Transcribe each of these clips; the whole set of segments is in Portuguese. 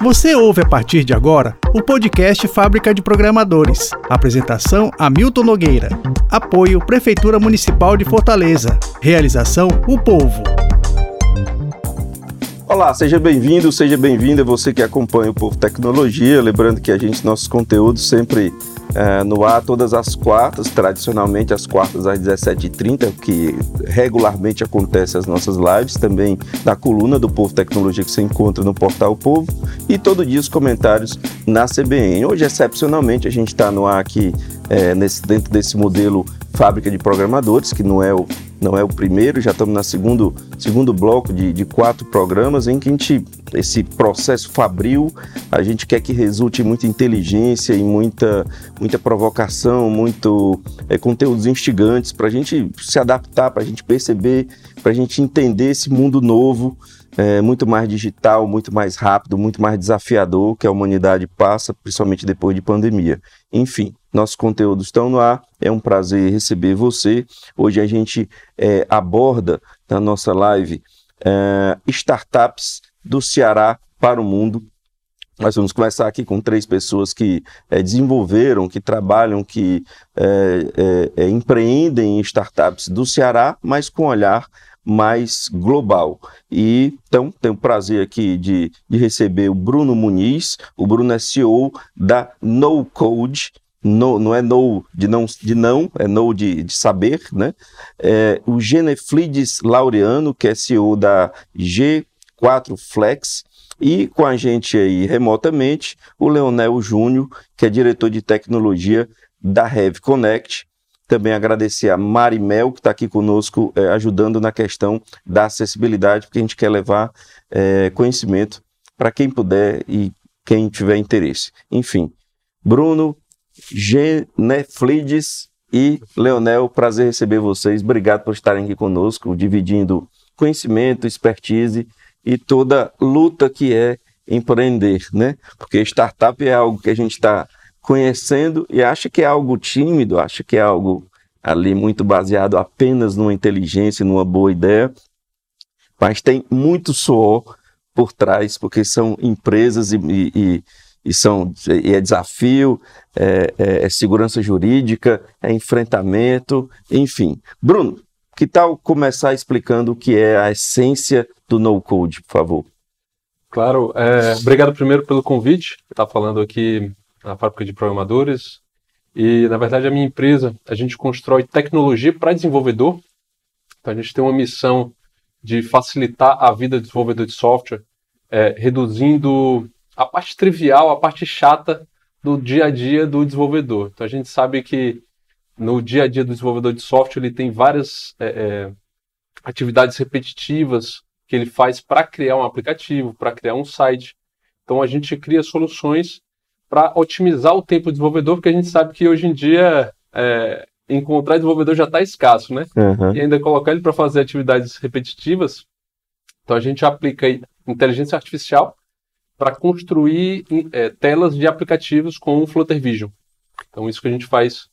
Você ouve a partir de agora o podcast Fábrica de Programadores. Apresentação Hamilton Nogueira. Apoio Prefeitura Municipal de Fortaleza. Realização O Povo. Olá, seja bem-vindo, seja bem-vinda você que acompanha o Povo Tecnologia. Lembrando que a gente, nossos conteúdos sempre é, no ar todas as quartas, tradicionalmente às quartas às 17h30, que regularmente acontece as nossas lives, também da coluna do Povo Tecnologia que você encontra no portal Povo, e todo dia os comentários na CBN. Hoje, excepcionalmente, a gente está no ar aqui é, nesse, dentro desse modelo fábrica de programadores, que não é o, não é o primeiro, já estamos no segundo, segundo bloco de, de quatro programas em que a gente, esse processo fabril, a gente quer que resulte em muita inteligência e muita, muita provocação, muito é, conteúdos instigantes para a gente se adaptar, para a gente perceber, para a gente entender esse mundo novo, é, muito mais digital, muito mais rápido, muito mais desafiador que a humanidade passa, principalmente depois de pandemia. Enfim, nossos conteúdos estão no ar. É um prazer receber você. Hoje a gente é, aborda na nossa live é, startups do Ceará para o mundo. Nós vamos começar aqui com três pessoas que é, desenvolveram, que trabalham, que é, é, é, empreendem em startups do Ceará, mas com olhar mais global. E então tenho o prazer aqui de, de receber o Bruno Muniz. O Bruno é CEO da No Code. No, não é no de não, de não é no de, de saber, né? É, o Geneflides Laureano, que é CEO da G4 Flex, e com a gente aí remotamente o Leonel Júnior, que é diretor de tecnologia da Heavy Connect. Também agradecer a Mari Mel, que está aqui conosco, é, ajudando na questão da acessibilidade, porque a gente quer levar é, conhecimento para quem puder e quem tiver interesse. Enfim, Bruno, Geneflides e Leonel, prazer receber vocês. Obrigado por estarem aqui conosco, dividindo conhecimento, expertise e toda luta que é empreender, né? Porque startup é algo que a gente está conhecendo e acha que é algo tímido, acha que é algo ali muito baseado apenas numa inteligência, numa boa ideia, mas tem muito suor por trás, porque são empresas e, e, e são, e é desafio, é, é, é segurança jurídica, é enfrentamento, enfim. Bruno, que tal começar explicando o que é a essência do no-code, por favor? Claro, é, obrigado primeiro pelo convite, estar falando aqui na fábrica de programadores. E, na verdade, a minha empresa, a gente constrói tecnologia para desenvolvedor. Então, a gente tem uma missão de facilitar a vida do desenvolvedor de software, é, reduzindo a parte trivial, a parte chata do dia a dia do desenvolvedor. Então, a gente sabe que no dia a dia do desenvolvedor de software ele tem várias é, é, atividades repetitivas que ele faz para criar um aplicativo, para criar um site. Então, a gente cria soluções para otimizar o tempo do desenvolvedor, porque a gente sabe que hoje em dia é, encontrar desenvolvedor já está escasso, né? Uhum. E ainda colocar ele para fazer atividades repetitivas. Então a gente aplica inteligência artificial para construir é, telas de aplicativos com o Flutter Vision. Então isso que a gente faz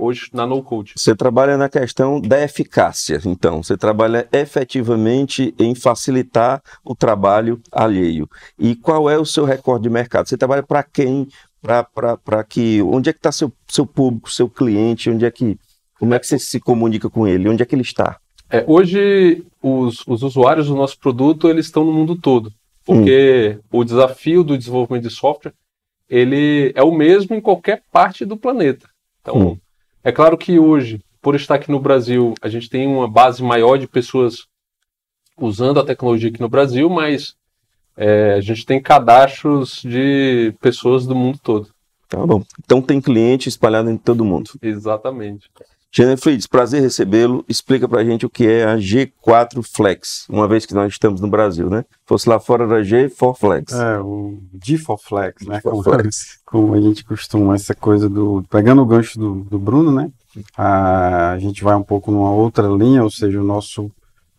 hoje na No Code. Você trabalha na questão da eficácia, então. Você trabalha efetivamente em facilitar o trabalho alheio. E qual é o seu recorde de mercado? Você trabalha para quem? Para que. Onde é que está seu, seu público, seu cliente? Onde é que. Como é que você se comunica com ele? Onde é que ele está? É, hoje, os, os usuários do nosso produto eles estão no mundo todo. Porque hum. o desafio do desenvolvimento de software ele é o mesmo em qualquer parte do planeta. Então, hum. É claro que hoje, por estar aqui no Brasil, a gente tem uma base maior de pessoas usando a tecnologia aqui no Brasil, mas é, a gente tem cadastros de pessoas do mundo todo. Tá bom. Então tem cliente espalhado em todo mundo. Exatamente. Jennifer prazer recebê-lo. Explica pra gente o que é a G4 Flex, uma vez que nós estamos no Brasil, né? Fosse lá fora era G4 Flex. É, o G4 Flex, né? Como, Flex. como, a gente costuma, essa coisa do. Pegando o gancho do, do Bruno, né? A, a gente vai um pouco numa outra linha, ou seja, o nosso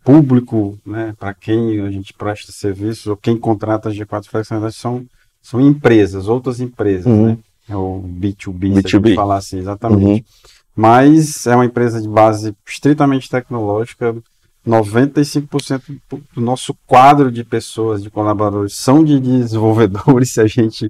público, né? Para quem a gente presta serviços, ou quem contrata a G4 Flex, na verdade, são, são empresas, outras empresas, uhum. né? É o B2B, B2B. se a gente falar assim, exatamente. Uhum mas é uma empresa de base estritamente tecnológica. 95% do nosso quadro de pessoas, de colaboradores, são de desenvolvedores, se a gente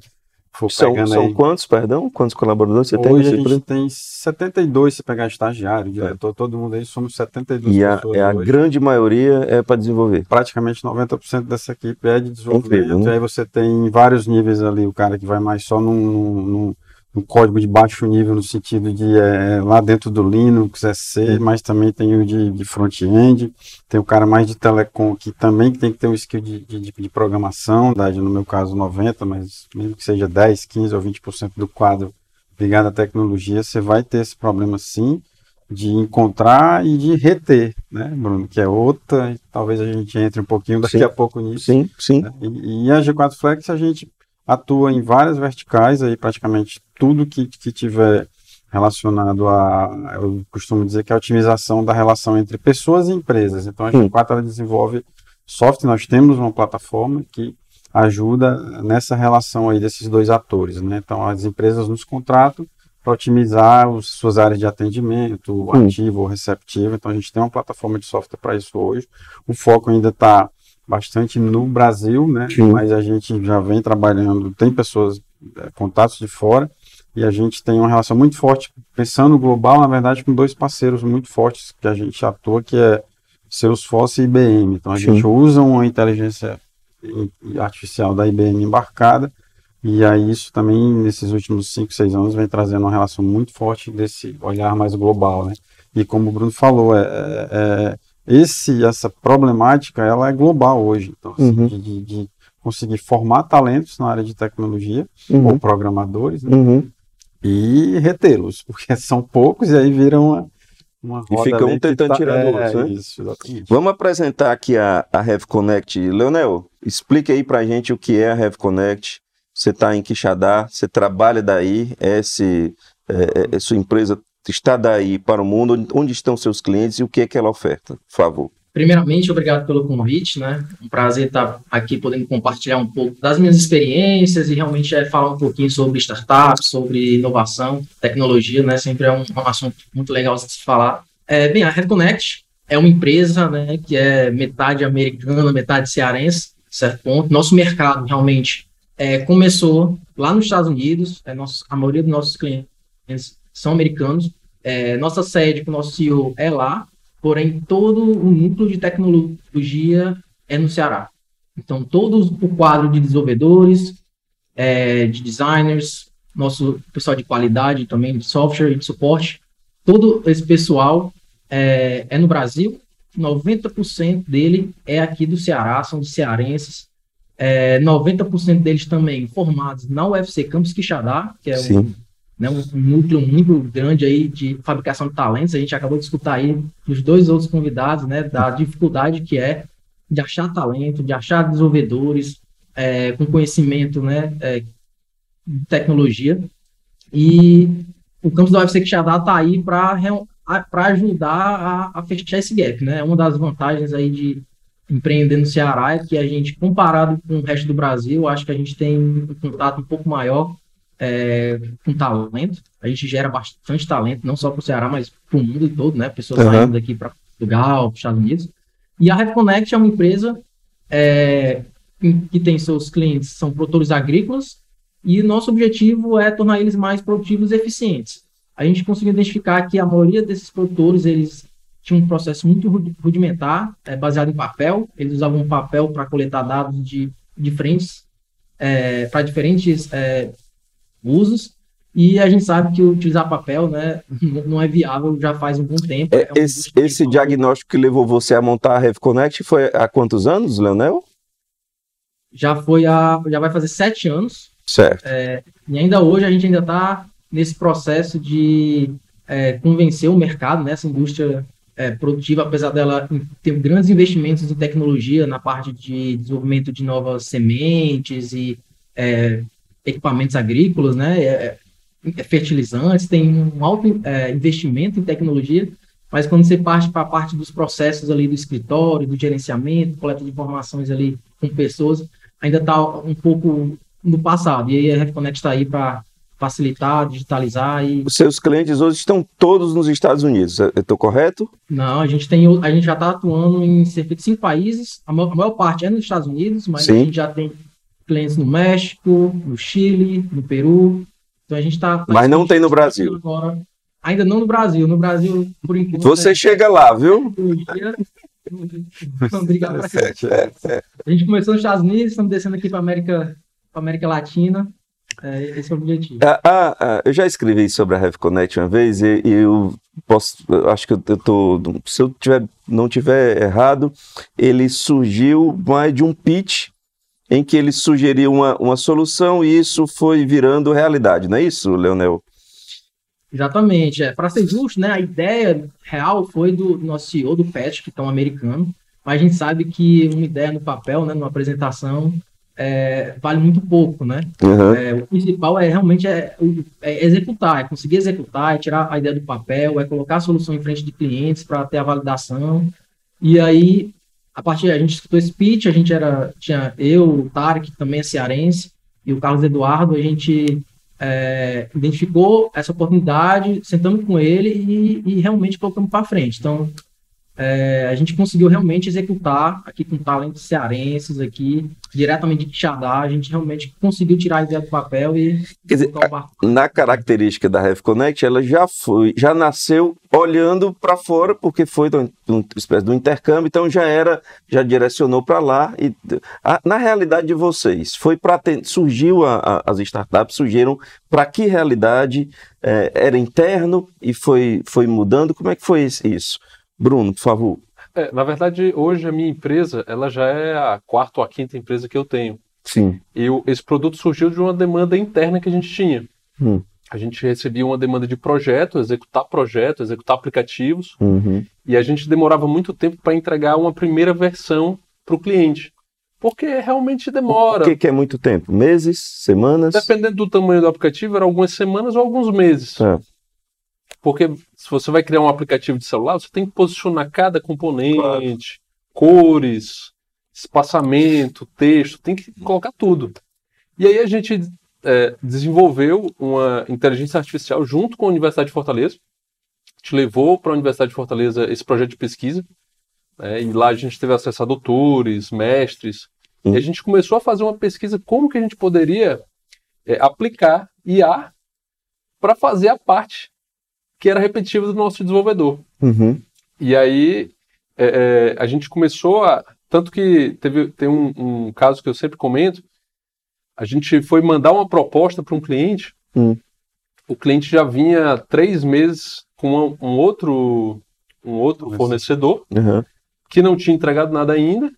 for são, pegando são aí. quantos, perdão? Quantos colaboradores você Hoje tem? a nesse gente tem 72, se pegar estagiário, diretor, todo mundo aí, somos 72 E a, pessoas é a hoje. grande maioria é para desenvolver. Praticamente 90% dessa equipe é de desenvolvimento. Incrível, né? E aí você tem vários níveis ali, o cara que vai mais só num, num, num código de baixo nível, no sentido de é, lá dentro do Linux, é C, mas também tem o de, de front-end, tem o cara mais de telecom, que também tem que ter um skill de, de, de- programação, no meu caso 90, mas mesmo que seja 10, 15 ou 20% do quadro ligado à tecnologia, você vai ter esse problema sim, de encontrar e de reter, né, Bruno? Que é outra, talvez a gente entre um pouquinho daqui Sim. a pouco nisso. Sim, sim. né? E, e a G4 Flex a gente atua em várias verticais, aí praticamente tudo que, que tiver relacionado a, eu costumo dizer que é a otimização da relação entre pessoas e empresas. Então a Hum. G4 ela desenvolve software, nós temos uma plataforma que ajuda nessa relação aí desses dois atores, né? Então as empresas nos contratam para otimizar os, suas áreas de atendimento, ativo ou receptivo. Então a gente tem uma plataforma de software para isso hoje. O foco ainda está bastante no Brasil, né? Sim. Mas a gente já vem trabalhando, tem pessoas, eh, contatos de fora, e a gente tem uma relação muito forte, pensando global, na verdade, com dois parceiros muito fortes que a gente atua, que é Salesforce e IBM. Então a Sim. gente usa uma inteligência artificial da IBM embarcada, e aí isso também, nesses últimos 5, 6 anos, vem trazendo uma relação muito forte desse olhar mais global, né? E como o Bruno falou, é, é- é- esse, essa problemática, ela é global hoje. Então, assim, Uhum. de, de- de conseguir formar talentos na área de tecnologia, Uhum. ou programadores, né? Uhum. e retê-los, porque são poucos e aí viram uma, uma E roda fica um tentando tirar do é, outro, né? Isso, exatamente. Vamos apresentar aqui a, a Rev Connect. Leonel, explique aí pra gente o que é a Rev Connect. Você está em Quixadá, você trabalha daí, esse, é, é, sua empresa está daí para o mundo. Onde- estão seus clientes e o que é que ela oferta? Por favor. Primeiramente, obrigado pelo convite, né? Um prazer estar aqui podendo compartilhar um pouco das minhas experiências e realmente é, falar um pouquinho sobre startups, sobre inovação, tecnologia, né? Sempre é um, um assunto muito legal de se falar. É, bem, a RedConnect é uma empresa, né, que é metade americana, metade cearense, certo ponto. Nosso mercado realmente é, começou lá nos Estados Unidos, é, nosso, a maioria dos nossos clientes são americanos. É, nossa sede com o nosso CEO é lá, porém todo o núcleo de tecnologia é no Ceará. Então, todo o quadro de desenvolvedores, é, de designers, nosso pessoal de qualidade também, de software e de suporte, todo esse pessoal é, é no Brasil. 90% dele é aqui do Ceará, são de cearenses. É, 90% deles também formados na UFC Campus Quixadá, que é um. Né, um, núcleo muito grande aí de fabricação de talentos. A gente acabou de escutar aí dos dois outros convidados, né, da dificuldade que é de achar talento, de achar desenvolvedores é, com conhecimento, né, é, de tecnologia. E o campus da UFC Quixadá está aí para ajudar a, a fechar esse gap, né? Uma das vantagens aí de empreender no Ceará é que a gente, comparado com o resto do Brasil, acho que a gente tem um contato um pouco maior é, com talento. A gente gera bastante talento, não só para o Ceará, mas para o mundo todo, né? Pessoas Uhum. saindo daqui para Portugal, para os Estados Unidos. E a RevConnect é uma empresa é, que tem seus clientes, são produtores agrícolas, e nosso objetivo é tornar eles mais produtivos e eficientes. A gente conseguiu identificar que a maioria desses produtores, eles tinham um processo muito rudi- rudimentar, é, baseado em papel. Eles usavam papel para coletar dados de diferentes, é, para diferentes é, usos. E a gente sabe que utilizar papel, né, não é viável já faz um bom tempo. É, É um esse, esse diagnóstico que levou você a montar a Rev Connect foi há quantos anos, Leonel? já foi a, já vai fazer sete anos. Certo. E ainda hoje a gente ainda está nesse processo de é, convencer o mercado, nessa indústria é, produtiva, apesar dela ter grandes investimentos em tecnologia na parte de desenvolvimento de novas sementes e é, equipamentos agrícolas, né, é, é, fertilizantes, tem um alto é, investimento em tecnologia, mas quando você parte para a parte dos processos ali do escritório, do gerenciamento, coleta de informações ali com pessoas, ainda está um pouco no passado. E aí a RevConnect está aí para facilitar, digitalizar e. Os seus clientes hoje estão todos nos Estados Unidos, eu estou correto? Não, a gente tem, a gente já está atuando em cerca de cinco países. A maior, a maior parte é nos Estados Unidos, mas Sim. a gente já tem clientes no México, no Chile, no Peru. Então a gente está. Mas não tem no Brasil. Agora. Ainda não no Brasil. No Brasil, por enquanto. Você chega lá, viu? Obrigado. É, é. A gente começou nos Estados Unidos, estamos descendo aqui para América, América Latina. É, esse é o objetivo. Ah, ah, ah, eu já escrevi sobre a Heavy Connect uma vez e, e eu posso, eu acho que eu, eu tô, se eu tiver, não tiver errado, ele surgiu mais de um pitch em que ele sugeriu uma, uma solução e isso foi virando realidade, não é isso, Leonel? Exatamente. É. Para ser justo, né, a ideia real foi do nosso CEO, do Pet, que é um americano, mas a gente sabe que uma ideia no papel, né, numa apresentação, é, vale muito pouco, né? Uhum. É, o principal é realmente é, é, executar, é conseguir executar, é tirar a ideia do papel, é colocar a solução em frente de clientes para ter a validação. E aí, a partir a gente escutou esse pitch, a gente era tinha eu, o Tarek, que também é cearense, e o Carlos Eduardo, a gente é, identificou essa oportunidade, sentamos com ele e, e realmente colocamos para frente. Então, é, a gente conseguiu realmente executar aqui com talentos cearenses aqui, diretamente de Quixadá, a gente realmente conseguiu tirar a ideia do papel e... Quer dizer, na característica da Rev Connect, ela já foi, já nasceu olhando para fora, porque foi uma espécie de um intercâmbio, então já era, já direcionou para lá. E a, na realidade de vocês, foi para surgiu a, a, as startups, surgiram para que realidade é, era interno e foi, foi mudando? Como é que foi isso? Bruno, por favor. É, na verdade, hoje a minha empresa, ela já é a quarta ou a quinta empresa que eu tenho. Sim. E o, esse produto surgiu de uma demanda interna que a gente tinha. Hum. A gente recebia uma demanda de projeto, executar projeto, executar aplicativos, uhum. e a gente demorava muito tempo para entregar uma primeira versão para o cliente. Porque realmente demora. O que, que, é muito tempo? Meses? Semanas? Dependendo do tamanho do aplicativo, eram algumas semanas ou alguns meses. É. Porque se você vai criar um aplicativo de celular, você tem que posicionar cada componente, claro. cores, espaçamento, texto, tem que colocar tudo. E aí a gente é, desenvolveu uma inteligência artificial junto com a Universidade de Fortaleza. A gente levou para a Universidade de Fortaleza esse projeto de pesquisa. Né, e lá a gente teve acesso a doutores, mestres. Uhum. E a gente começou a fazer uma pesquisa como que a gente poderia é, aplicar IA para fazer a parte que era repetitiva do nosso desenvolvedor. Uhum. E aí é, é, a gente começou a. Tanto que teve tem um, um, caso que eu sempre comento. A gente foi mandar uma proposta para um cliente. Uhum. O cliente já vinha três meses com um, um outro, um outro fornecedor uhum. que não tinha entregado nada ainda.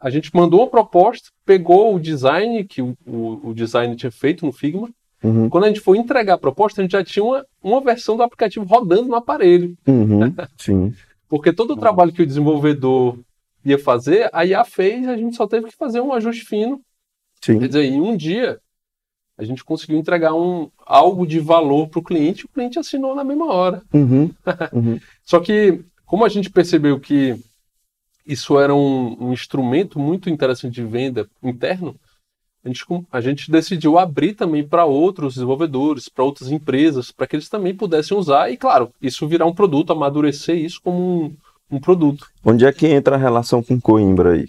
A gente mandou uma proposta, pegou o design que o, o, o design tinha feito no Figma, Uhum. Quando a gente foi entregar a proposta, a gente já tinha uma, uma versão do aplicativo rodando no aparelho. Uhum. Sim. Porque todo o trabalho que o desenvolvedor ia fazer, a IA fez, a gente só teve que fazer um ajuste fino. Sim. Quer dizer, em um dia, a gente conseguiu entregar um, algo de valor para o cliente, o cliente assinou na mesma hora. Uhum. Uhum. só que, como a gente percebeu que isso era um, um instrumento muito interessante de venda interno, a gente, a gente decidiu abrir também para outros desenvolvedores, para outras empresas, para que eles também pudessem usar e, claro, isso virar um produto, amadurecer isso como um, um produto. Onde é que entra a relação com Coimbra aí?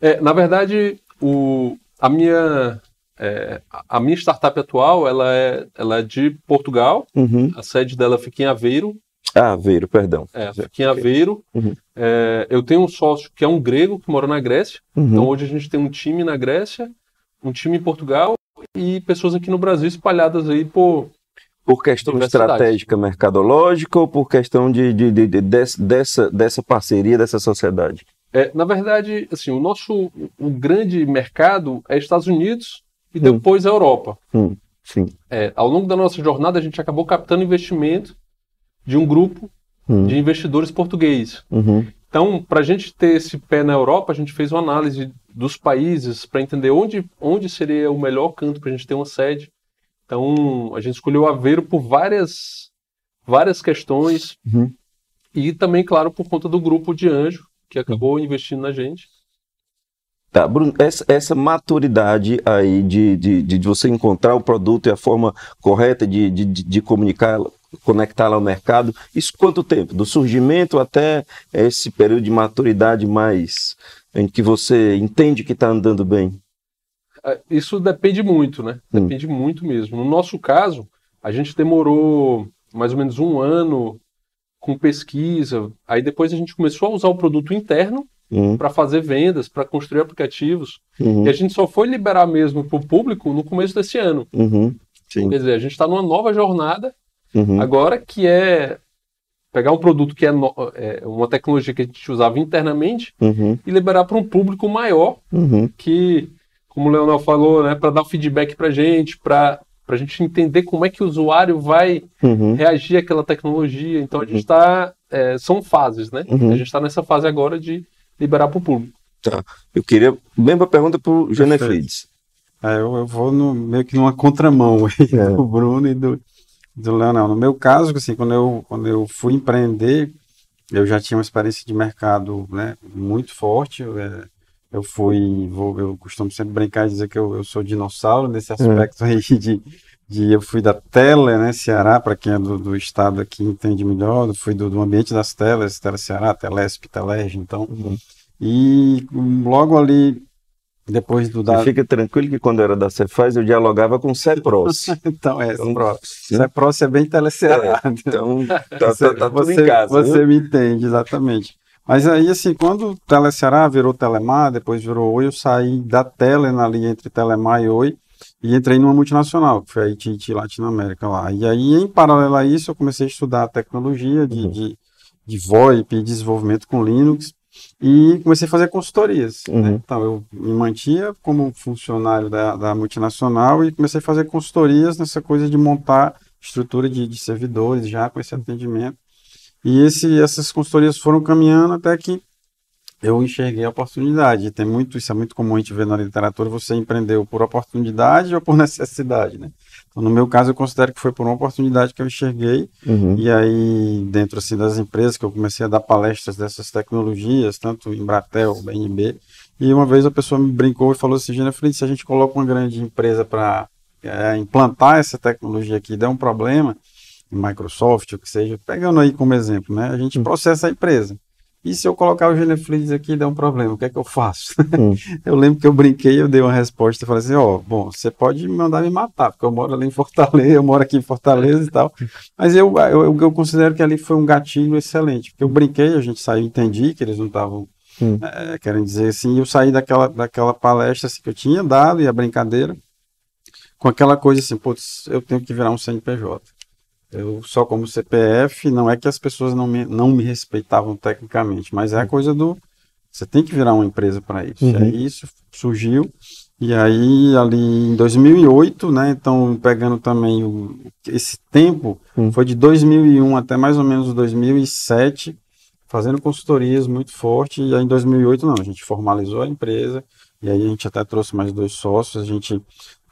É, na verdade, o, a, minha, é, a minha startup atual ela é, ela é de Portugal, uhum. a sede dela fica em Aveiro. Ah, Aveiro, perdão. É, fica em Aveiro. Uhum. É, eu tenho um sócio que é um grego que mora na Grécia. Uhum. Então hoje a gente tem um time na Grécia um time em Portugal e pessoas aqui no Brasil espalhadas aí por. Por questão estratégica mercadológica ou por questão de, de, de, de dessa, dessa parceria, dessa sociedade? É, na verdade, assim, o nosso o grande mercado é Estados Unidos e hum. depois a Europa. Hum, sim. É, ao longo da nossa jornada, a gente acabou captando investimento de um grupo hum. de investidores portugueses. Uhum. Então, para a gente ter esse pé na Europa, a gente fez uma análise dos países para entender onde, onde seria o melhor canto para a gente ter uma sede. Então, a gente escolheu Aveiro por várias, várias questões uhum. e também, claro, por conta do grupo de anjo que acabou investindo na gente. Tá, Bruno, essa, essa maturidade aí de, de, de, você encontrar o produto e a forma correta de, de, de comunicar, conectá-lo ao mercado, isso quanto tempo? Do surgimento até esse período de maturidade mais em que você entende que está andando bem? É, isso depende muito, né? Hum. Depende hum. muito mesmo. No nosso caso, a gente demorou mais ou menos um ano com pesquisa. Aí depois a gente começou a usar o produto interno uhum. para fazer vendas, para construir aplicativos. Uhum. E a gente só foi liberar mesmo para o público no começo desse ano. Uhum. Quer dizer, a gente está numa nova jornada uhum. agora que é pegar um produto que é, no, é, uma tecnologia que a gente usava internamente uhum. e liberar para um público maior uhum. que, como o Leonel falou, né, para dar feedback para a gente, para para a gente entender como é que o usuário vai uhum. reagir àquela tecnologia. Então a gente está. É, são fases, né? Uhum. A gente está nessa fase agora de liberar para o público. Tá. Eu queria. Mesma pergunta para o Genefrides. É, eu, eu, vou no, meio que numa contramão é. do Bruno e do, do Leonel. No meu caso, assim, quando eu, quando eu fui empreender, eu já tinha uma experiência de mercado né, muito forte. É, eu fui, vou, eu costumo sempre brincar e dizer que eu, eu sou dinossauro nesse é. aspecto aí de, de eu fui da Tele, né, Ceará, para quem é do, do, estado aqui entende melhor, eu fui do, do ambiente das telas, Tele Ceará, Telesp, Telerge, então, uhum. e logo ali, depois do... Da... fica tranquilo que quando era da Cefaz eu dialogava com o Cepros. então, é, então, Cepros é bem Tele Ceará. É, então, tá, tá, tá, tudo em casa. Você viu? me entende, exatamente. Mas aí, assim, quando o Teleceará virou Telemar, depois virou Oi, eu saí da Tele ali entre Telemar e Oi e entrei numa multinacional, que foi a ITT Latinoamérica lá. E aí, em paralelo a isso, eu comecei a estudar tecnologia de, uhum. de, de VoIP e desenvolvimento com Linux e comecei a fazer consultorias. Né? Uhum. Né? Então, eu me mantia como funcionário da, da multinacional e comecei a fazer consultorias nessa coisa de montar estrutura de, de servidores já com esse atendimento. E esse, essas consultorias foram caminhando até que eu enxerguei a oportunidade. Tem muito, isso é muito comum a gente ver na literatura, você empreendeu por oportunidade ou por necessidade, né? Então, no meu caso, eu considero que foi por uma oportunidade que eu enxerguei. Uhum. E aí, dentro assim das empresas que eu comecei a dar palestras dessas tecnologias, tanto em Bratel, BNB, e uma vez a pessoa me brincou e falou assim, Jennifer, se a gente coloca uma grande empresa para é, implantar essa tecnologia aqui, der um problema, Microsoft, o que seja, pegando aí como exemplo, né? A gente hum. processa a empresa. E se eu colocar o Geneflix aqui der um problema, o que é que eu faço? Hum. eu lembro que eu brinquei, eu dei uma resposta e falei assim, ó, oh, bom, você pode me mandar me matar, porque eu moro ali em Fortaleza, eu moro aqui em Fortaleza e tal. Mas eu, eu, eu considero que ali foi um gatilho excelente, porque eu brinquei, a gente saiu, entendi que eles não estavam hum. é, querem dizer assim, eu saí daquela, daquela palestra assim, que eu tinha dado e a brincadeira, com aquela coisa assim, putz, eu tenho que virar um CNPJ. Eu só como CPF, não é que as pessoas não me, não me respeitavam tecnicamente, mas é a coisa do você tem que virar uma empresa para isso. Uhum. E aí isso surgiu e aí ali em 2008, né, então pegando também o, esse tempo, uhum. foi de 2001 até mais ou menos 2007, fazendo consultorias muito forte e aí em 2008 não, a gente formalizou a empresa e aí a gente até trouxe mais dois sócios, a gente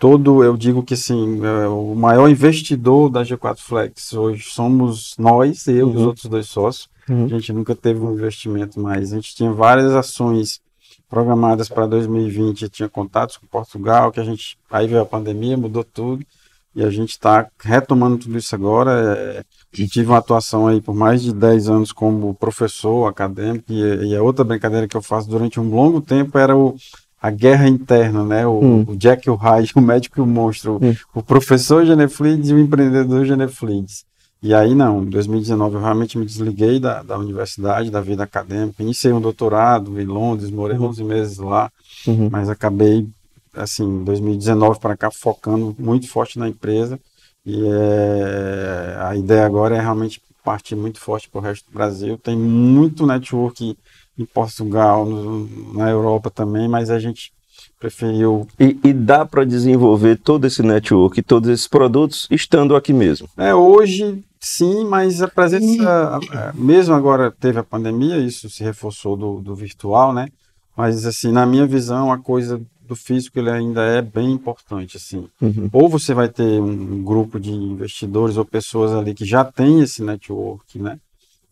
todo, eu digo que assim, é, o maior investidor da G4 Flex hoje somos nós, eu uhum. e os uhum. outros dois sócios. Uhum. A gente nunca teve um investimento mais. A gente tinha várias ações programadas para 2020, tinha contatos com Portugal, que a gente aí veio a pandemia, mudou tudo. E a gente está retomando tudo isso agora. É, tive uma atuação aí por mais de 10 anos como professor acadêmico, e, e a outra brincadeira que eu faço durante um longo tempo era o a guerra interna, né? O, hum. o Jack e o Hyde, o médico e o monstro, hum. o professor Geneflides e o empreendedor Geneflides. E aí não, em 2019 eu realmente me desliguei da, da universidade, da vida acadêmica, iniciei um doutorado em Londres, morei uhum. 11 meses lá, uhum. mas acabei, assim, 2019 para cá, focando muito forte na empresa. E é, a ideia agora é realmente partir muito forte para o resto do Brasil. Tem muito network em Portugal, no, na Europa também, mas a gente preferiu. E, e dá para desenvolver todo esse network, todos esses produtos, estando aqui mesmo? É, hoje sim, mas a presença, mesmo agora teve a pandemia, isso se reforçou do, do virtual, né? Mas assim, na minha visão, a coisa do físico ele ainda é bem importante assim. Uhum. Ou você vai ter um grupo de investidores ou pessoas ali que já tem esse network, né?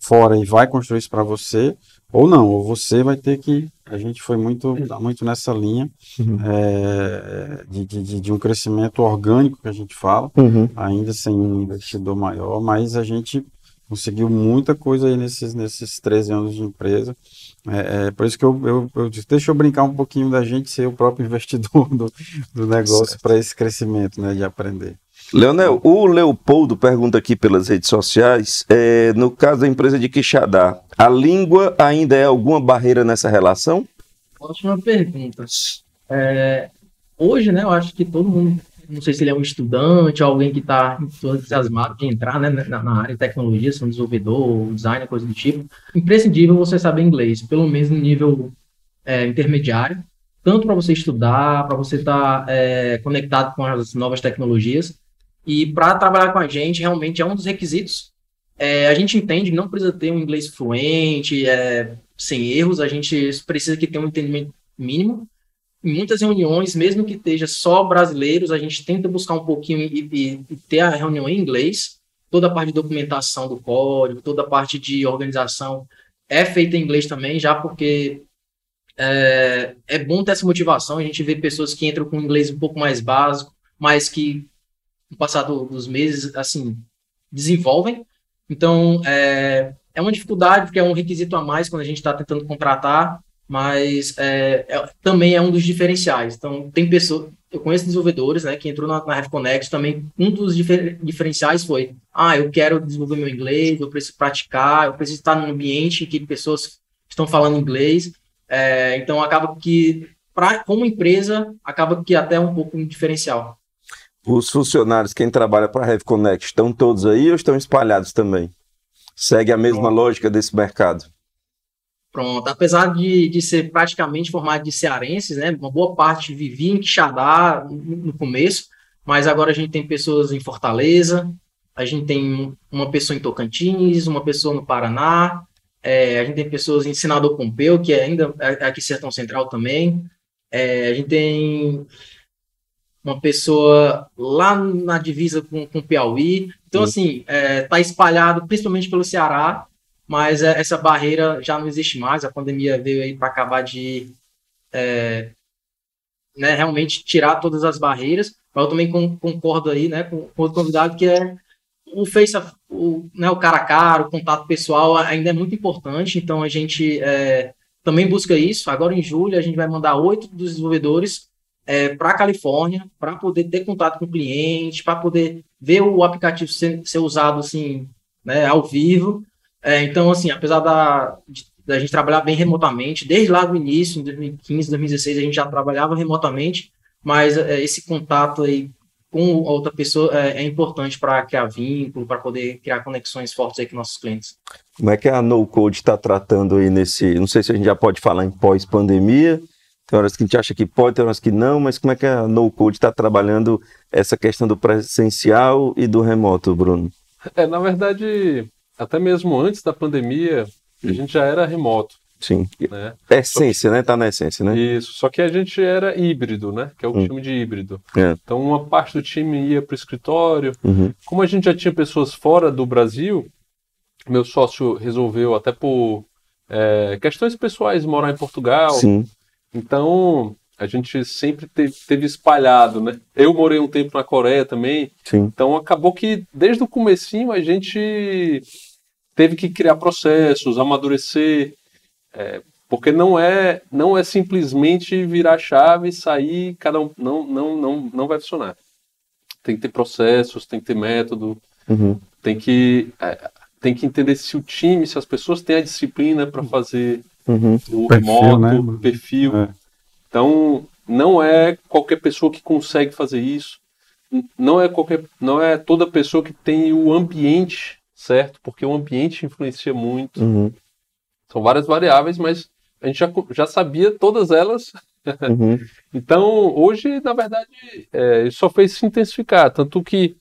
Fora e vai construir isso para você, ou não, ou você vai ter que. A gente foi muito, tá muito nessa linha Uhum. é, de, de, de um crescimento orgânico que a gente fala, Uhum. ainda sem um investidor maior, mas a gente conseguiu muita coisa aí nesses, nesses 13 anos de empresa. É, é por isso que eu, eu, eu disse, deixa eu brincar um pouquinho da gente ser o próprio investidor do, do negócio para esse crescimento, né, de aprender. Leonel, o Leopoldo pergunta aqui pelas redes sociais, é, no caso da empresa de Quixadá, a língua ainda é alguma barreira nessa relação? Ótima pergunta. É, hoje, né, eu acho que todo mundo, não sei se ele é um estudante alguém que está entusiasmado de entrar né, na, na área de tecnologia, se é um desenvolvedor, designer, coisa do tipo, imprescindível você saber inglês, pelo menos no nível é, intermediário, tanto para você estudar, para você estar é, conectado com as novas tecnologias, e para trabalhar com a gente, realmente é um dos requisitos. É, a gente entende que não precisa ter um inglês fluente, é, sem erros, a gente precisa que tenha um entendimento mínimo. Em muitas reuniões, mesmo que esteja só brasileiros, a gente tenta buscar um pouquinho e, e, e ter a reunião em inglês. Toda a parte de documentação do código, toda a parte de organização é feita em inglês também, já porque é, é bom ter essa motivação. A gente vê pessoas que entram com inglês um pouco mais básico, mas que, no passar do, dos meses, assim, desenvolvem. Então, é, é uma dificuldade, porque é um requisito a mais quando a gente está tentando contratar, mas é, é, também é um dos diferenciais. Então, tem pessoas, eu conheço desenvolvedores, né, que entrou na, na RevConnect, também um dos difer, diferenciais foi, ah, eu quero desenvolver meu inglês, eu preciso praticar, eu preciso estar num ambiente em que pessoas estão falando inglês, é, então acaba que, pra, como empresa, acaba que até é um pouco um diferencial. Os funcionários, quem trabalha para a RevConnect, estão todos aí ou estão espalhados também? Segue a mesma Pronto. lógica desse mercado? Pronto, apesar de, de ser praticamente formado de cearenses, né, uma boa parte vivia em Quixadá no, no começo, mas agora a gente tem pessoas em Fortaleza, a gente tem uma pessoa em Tocantins, uma pessoa no Paraná, é, a gente tem pessoas em Senador Pompeu, que é ainda é aqui Sertão Central também, é, a gente tem uma pessoa lá na divisa com, com Piauí, então assim, é, tá espalhado principalmente pelo Ceará, mas é, essa barreira já não existe mais. A pandemia veio aí para acabar de é, né, realmente tirar todas as barreiras. Mas eu também con- concordo aí né, com, com o convidado que é o face, o, né, o cara a cara, o contato pessoal ainda é muito importante. Então a gente é, também busca isso. Agora em julho a gente vai mandar oito dos desenvolvedores para a Califórnia para poder ter contato com o cliente, para poder ver o aplicativo ser, ser usado assim, né, ao vivo. É, então, assim, apesar da, da gente trabalhar bem remotamente, desde lá do início, em 2015, 2016, a gente já trabalhava remotamente, mas é, esse contato aí com outra pessoa é, é importante para criar vínculo, para poder criar conexões fortes aí com nossos clientes. Como é que a No Code está tratando aí nesse. Não sei se a gente já pode falar em pós-pandemia. Tem horas que a gente acha que pode, tem horas que não, mas como é que a No Code está trabalhando essa questão do presencial e do remoto, Bruno? É, na verdade, até mesmo antes da pandemia, a gente já era remoto, Sim. né? É essência, né? Tá na essência, né? Isso, só que a gente era híbrido, né? Que é o Hum. time de híbrido. É. Então, uma parte do time ia para o escritório. Uhum. Como a gente já tinha pessoas fora do Brasil, meu sócio resolveu, até por é, questões pessoais, morar em Portugal. Sim. Então, a gente sempre teve, teve espalhado, né? Eu morei um tempo na Coreia também, Sim. então acabou que desde o comecinho a gente teve que criar processos, amadurecer, é, porque não é não é simplesmente virar a chave, sair, cada um não não não não vai funcionar. Tem que ter processos, tem que ter método, Uhum. tem que é, tem que entender se o time, se as pessoas têm a disciplina para fazer Uhum. o Perfil, remoto, né? o perfil. É. Então, não é qualquer pessoa que consegue fazer isso. Não é qualquer, não é toda pessoa que tem o ambiente certo, porque o ambiente influencia muito. Uhum. São várias variáveis, mas a gente já, já sabia todas elas. Uhum. Então, hoje, na verdade, é, isso só fez se intensificar. Tanto que,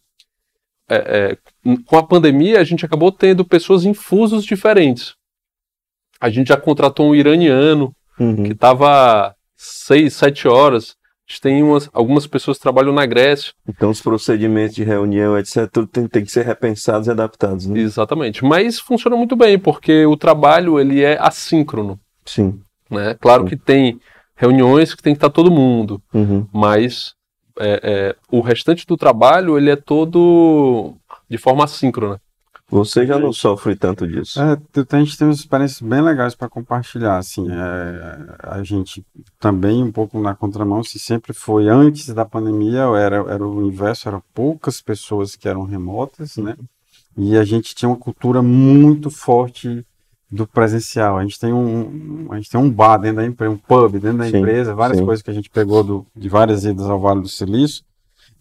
é, é, com a pandemia, a gente acabou tendo pessoas em fusos diferentes. A gente já contratou um iraniano que Uhum. estava seis, sete horas A gente tem umas, algumas pessoas que trabalham na Grécia. Então os procedimentos de reunião, etc., tudo tem, tem que ser repensados e adaptados, né? Exatamente. Mas funciona muito bem, porque o trabalho ele é assíncrono. Sim. Né? Claro que tem reuniões que tem que estar todo mundo, Uhum. mas é, é, o restante do trabalho ele é todo de forma assíncrona. Você já não sofre tanto disso. É, a gente tem umas experiências bem legais para compartilhar, assim, é, a gente também um pouco na contramão, se sempre foi antes da pandemia, era, era o inverso, eram poucas pessoas que eram remotas, né, e a gente tinha uma cultura muito forte do presencial, a gente tem um, a gente tem um bar dentro da empresa, um pub dentro da Sim, empresa, várias sim. coisas que a gente pegou do, de várias idas ao Vale do Silício,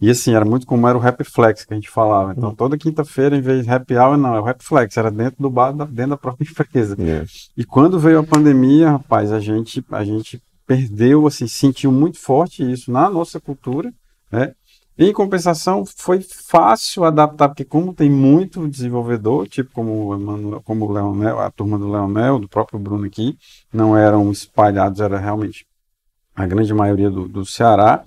e assim, era muito como era o Happy Flex que a gente falava. Então, toda quinta-feira, em vez de Happy Hour, não, é o Happy Flex, era dentro do bar, da- dentro da própria empresa. É. E quando veio a pandemia, rapaz, a gente, a gente perdeu, assim, sentiu muito forte isso na nossa cultura, né? Em compensação, foi fácil adaptar, porque como tem muito desenvolvedor, tipo como o Emanuel, como o Leonel, a turma do Leonel, do próprio Bruno aqui, não eram espalhados, era realmente a grande maioria do, do Ceará.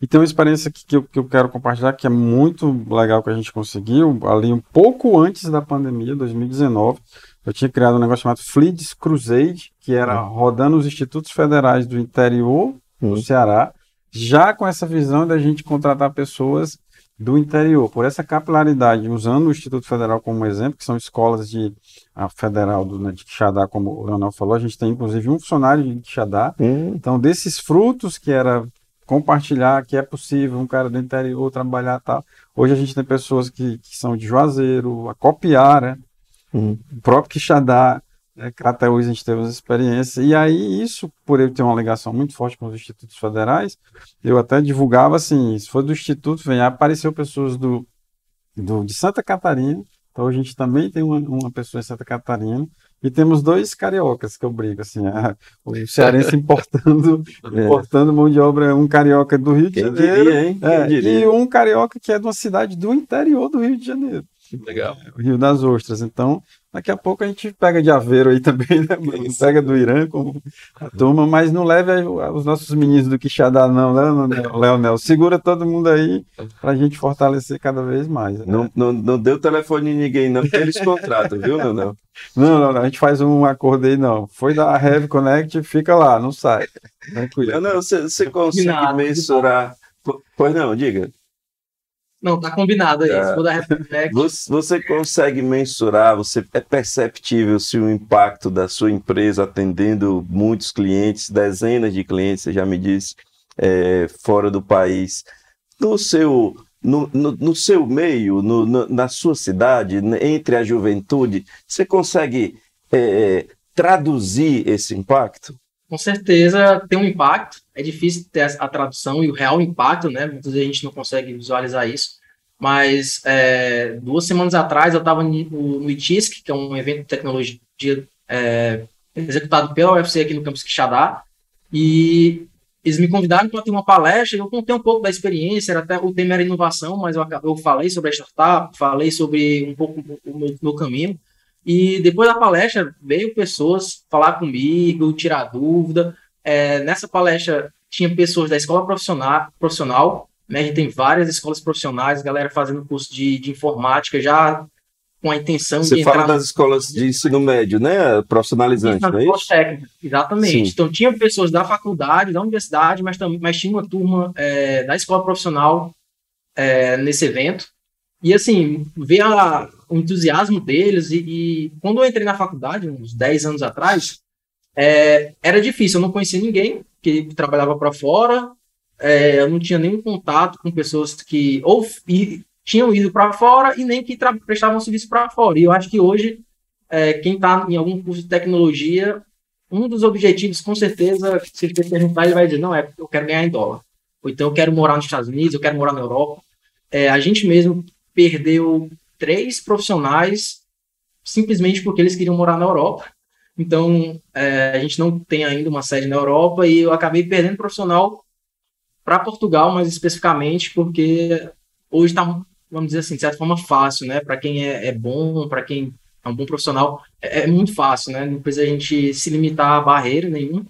E tem uma experiência que, que, eu, que eu quero compartilhar, que é muito legal que a gente conseguiu, ali um pouco antes da pandemia, 2019, eu tinha criado um negócio chamado Fleets Crusade, que era rodando os institutos federais do interior do Hum. Ceará, já com essa visão da gente contratar pessoas do interior, por essa capilaridade, usando o Instituto Federal como exemplo, que são escolas de a federal do, né, de Quixadá, como o Leonel falou, a gente tem inclusive um funcionário de Quixadá, Hum, então, desses frutos que era compartilhar, que é possível um cara do interior trabalhar tal. Hoje a gente tem pessoas que, que são de Juazeiro, a Copiara, hum. o próprio Quixadá, né, Crateús a gente teve as experiências. E aí, isso, por eu ter uma ligação muito forte com os institutos federais, eu até divulgava assim, se for do instituto, vem, apareceu pessoas do, do, de Santa Catarina, então a gente também tem uma, uma pessoa em Santa Catarina, e temos dois cariocas que eu brigo, assim, a- o cearense importando, É. importando mão de obra, um carioca do Rio de Quem Janeiro, diria, é, e um carioca que é de uma cidade do interior do Rio de Janeiro, Legal. o Rio das Ostras. Então, daqui a pouco a gente pega de Aveiro aí também, né? mano? Pega do Irã como a turma, mas não leve os nossos meninos do Quixadá, não, né, Leonel? Segura todo mundo aí pra gente fortalecer cada vez mais. né? Não, não, não deu telefone de ninguém, não, porque eles contratam, viu, Leonel? Não, não, não, a gente faz um acordo aí, não. Foi da Heavy Connect, fica lá, não sai. Tranquilo. Leonel, você, você consegue mensurar. Po- Pois não, diga. Não, tá combinado aí. É. Se for da Reflect, Você, você consegue mensurar, você é perceptível se o impacto da sua empresa atendendo muitos clientes, dezenas de clientes, você já me disse, é, fora do país, no seu, no, no, no seu meio, no- no- na sua cidade, né, entre a juventude, você consegue é, traduzir esse impacto? Com certeza tem um impacto. É difícil ter a tradução e o real impacto, né? Muitas vezes a gente não consegue visualizar isso. Mas é, duas semanas atrás eu estava no, no ITISC, que é um evento de tecnologia é, executado pela UFC aqui no campus Quixadá, e eles me convidaram para ter uma palestra, e eu contei um pouco da experiência, era até o tema era inovação, mas eu, eu falei sobre a startup, falei sobre um pouco o meu, meu caminho, e depois da palestra veio pessoas falar comigo, tirar dúvida. É, nessa palestra tinha pessoas da escola profissional, profissional né? A gente tem várias escolas profissionais, galera fazendo curso de, de informática já com a intenção Você de fala entrar das escolas de ensino médio, né? Profissionalizante, na não é isso? técnica, exatamente. Sim. Então tinha pessoas da faculdade, da universidade, mas também mas tinha uma turma é, da escola profissional é, nesse evento. E assim, ver a- o entusiasmo deles, e, e quando eu entrei na faculdade, uns 10 anos atrás, é, era difícil, eu não conhecia ninguém que trabalhava para fora, é, eu não tinha nenhum contato com pessoas que ou e- tinham ido para fora e nem que prestavam serviço para fora. E eu acho que hoje, é, quem está em algum curso de tecnologia, um dos objetivos, com certeza, se você perguntar, ele vai dizer: não, é eu quero ganhar em dólar. Ou então eu quero morar nos Estados Unidos, eu quero morar na Europa. É, a gente mesmo perdeu três profissionais simplesmente porque eles queriam morar na Europa. Então, é, a gente não tem ainda uma sede na Europa e eu acabei perdendo profissional para Portugal, mais especificamente, porque hoje está, vamos dizer assim, de certa forma fácil, né? Para quem é, é bom, para quem é um bom profissional, é, é muito fácil, né? Não precisa a gente se limitar a barreira nenhuma.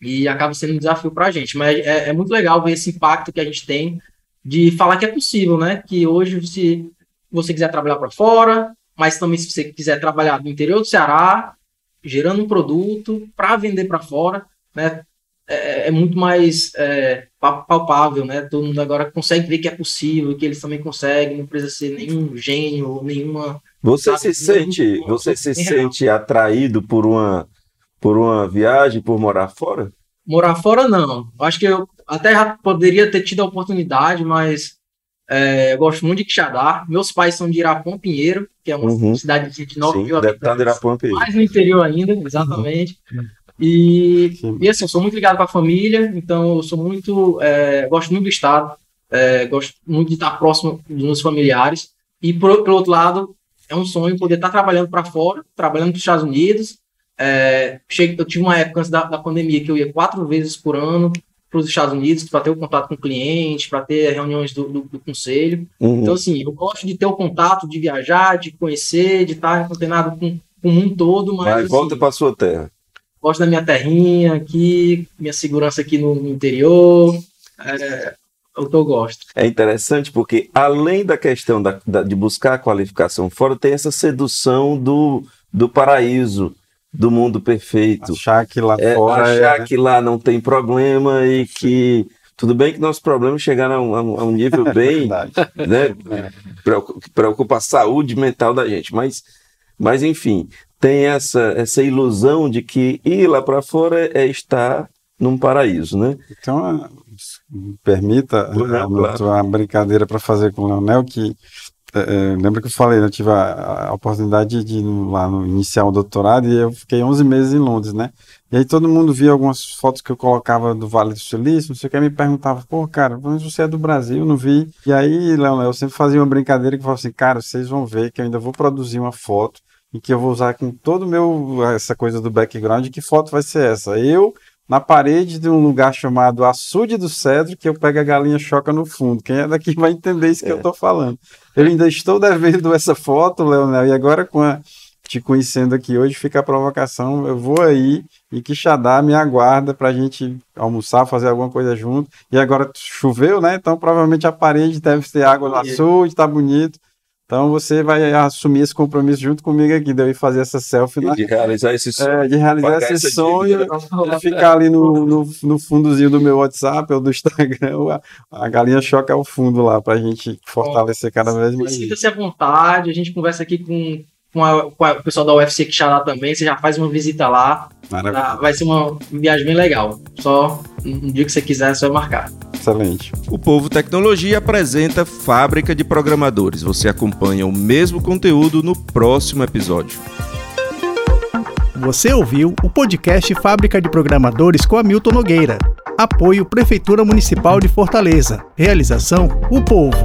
E acaba sendo um desafio para a gente. Mas é, é, muito legal ver esse impacto que a gente tem de falar que é possível, né? Que hoje, se você quiser trabalhar para fora, mas também se você quiser trabalhar no interior do Ceará, gerando um produto para vender para fora, né? É, é muito mais é, palpável, né? Todo mundo agora consegue ver que é possível, que eles também conseguem, não precisa ser nenhum gênio, nenhuma. Você sabe, se sente, você se sente atraído por uma por uma viagem, por morar fora? Morar fora não. Acho que eu até já poderia ter tido a oportunidade, mas é, eu gosto muito de Quixadá. Meus pais são de Irapão Pinheiro, que é uma Uhum. cidade de 9 Sim, mil estar habitantes. Irapuã, Mais no interior ainda, exatamente. E, Sim. e assim, eu sou muito ligado com a família, então eu sou muito. é, gosto muito do Estado, é, gosto muito de estar próximo dos meus familiares. E, por, pelo outro lado, é um sonho poder estar trabalhando para fora, trabalhando para os Estados Unidos. É, cheguei- eu tive uma época antes da, da pandemia que eu ia quatro vezes por ano para os Estados Unidos para ter o contato com o cliente, para ter reuniões do, do, do conselho. Uhum. Então, assim, eu gosto de ter o contato, de viajar, de conhecer, de estar antenado com, com o mundo todo, mas Mas assim, volta para sua terra. gosto da minha terrinha aqui, minha segurança aqui no, no interior. É, é o que eu gosto. É interessante porque, além da questão da, da- de buscar a qualificação fora, tem essa sedução do, do paraíso, do mundo perfeito. Achar que lá É, fora achar é, que lá não tem problema e que. Tudo bem que nossos problemas chegaram a um, a um- nível bem. verdade. né, que preocupa a saúde mental da gente. Mas, mas enfim, tem essa, essa ilusão de que ir lá para fora é estar num paraíso, né? Então, me permita eh, claro. uma brincadeira para fazer com o Leonel, que eh, eh, lembra que eu falei, né, eu tive a, a oportunidade de lá no iniciar o doutorado e eu fiquei 11 meses em Londres, né? E aí todo mundo via algumas fotos que eu colocava do Vale do Silício, não sei o que, me perguntava, pô, cara, mas você é do Brasil, não vi. E aí, Leonel, eu sempre fazia uma brincadeira que eu falava assim, cara, vocês vão ver que eu ainda vou produzir uma foto em que eu vou usar com todo o meu, essa coisa do background, que foto vai ser essa? Eu na parede de um lugar chamado Açude do Cedro, que eu pego a galinha choca no fundo. Quem é daqui vai entender isso que eu estou falando. Eu ainda estou devendo essa foto, Leonel, e agora com a, te conhecendo aqui hoje, fica a provocação. Eu vou aí e Quixadá me aguarda para a gente almoçar, fazer alguma coisa junto. E agora choveu, né? Então provavelmente a parede deve ter água no açude, tá bonito. Então você vai assumir esse compromisso junto comigo aqui, de eu ir fazer essa selfie na, De realizar esse sonho. é, de realizar esse sonho dívida. e ficar ali no, no, no fundozinho do meu WhatsApp ou do Instagram, a, a galinha choca ao fundo lá, pra gente fortalecer cada vez mais. Sinta-se à vontade, a gente conversa aqui com, com, a- com a- o pessoal da UFC Quixadá também, você já faz uma visita lá, Maravilha, tá? vai ser uma viagem bem legal. Só um dia que você quiser, é só marcar. excelente. O Povo Tecnologia apresenta Fábrica de Programadores. Você acompanha o mesmo conteúdo no próximo episódio. Você ouviu o podcast Fábrica de Programadores com Hamilton Nogueira. Apoio Prefeitura Municipal de Fortaleza. Realização O Povo.